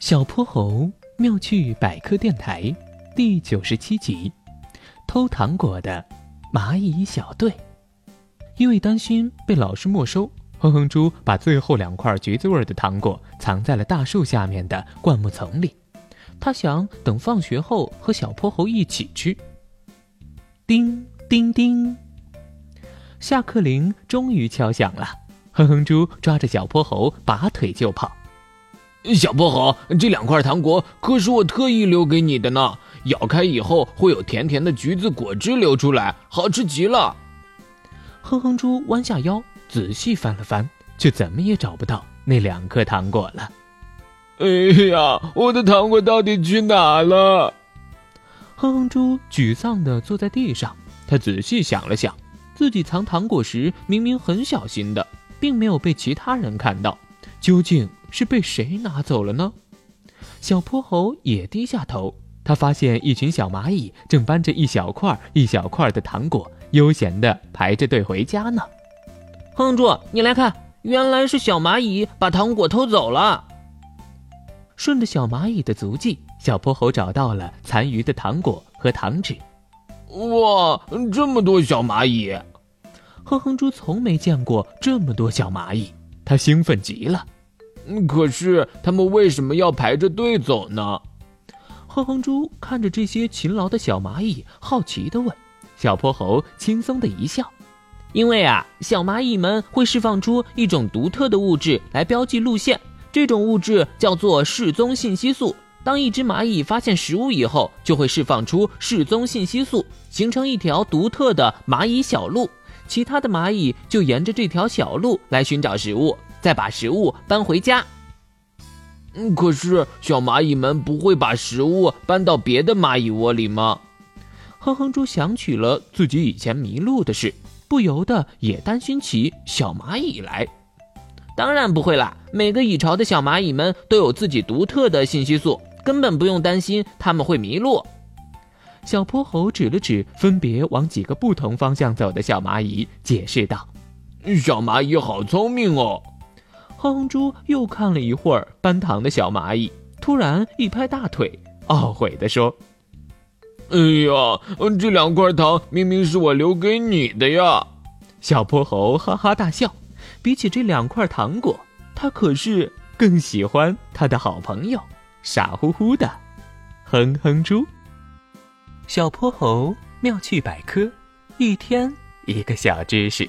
小泼猴妙趣百科电台第九十七集：偷糖果的蚂蚁小队。因为担心被老师没收，哼哼猪把最后两块橘子味的糖果藏在了大树下面的灌木丛里。他想等放学后和小泼猴一起吃。叮叮叮，下课铃终于敲响了。哼哼猪抓着小泼猴，拔腿就跑。小薄荷，这两块糖果可是我特意留给你的呢。咬开以后会有甜甜的橘子果汁流出来，好吃极了。哼哼猪弯下腰，仔细翻了翻，却怎么也找不到那两颗糖果了。哎呀，我的糖果到底去哪了？哼哼猪沮丧地坐在地上，他仔细想了想，自己藏糖果时明明很小心的，并没有被其他人看到，究竟？是被谁拿走了呢？小泼猴也低下头，他发现一群小蚂蚁正搬着一小块一小块的糖果，悠闲地排着队回家呢。哼猪，你来看，原来是小蚂蚁把糖果偷走了。顺着小蚂蚁的足迹，小泼猴找到了残余的糖果和糖纸。哇，这么多小蚂蚁！哼哼猪从没见过这么多小蚂蚁，他兴奋极了。可是他们为什么要排着队走呢？哼哼猪看着这些勤劳的小蚂蚁，好奇地问。小泼猴轻松的一笑：“因为啊，小蚂蚁们会释放出一种独特的物质来标记路线，这种物质叫做示踪信息素。当一只蚂蚁发现食物以后，就会释放出示踪信息素，形成一条独特的蚂蚁小路。其他的蚂蚁就沿着这条小路来寻找食物。”再把食物搬回家。嗯，可是小蚂蚁们不会把食物搬到别的蚂蚁窝里吗？哼哼猪想起了自己以前迷路的事，不由得也担心起小蚂蚁来。当然不会啦，每个蚁巢的小蚂蚁们都有自己独特的信息素，根本不用担心它们会迷路。小泼猴指了指分别往几个不同方向走的小蚂蚁，解释道：“小蚂蚁好聪明哦。”哼哼猪又看了一会儿搬糖的小蚂蚁，突然一拍大腿，懊悔地说：“哎呀，这两块糖明明是我留给你的呀！”小泼猴哈哈大笑。比起这两块糖果，他可是更喜欢他的好朋友傻乎乎的哼哼猪。小泼猴妙趣百科，一天一个小知识。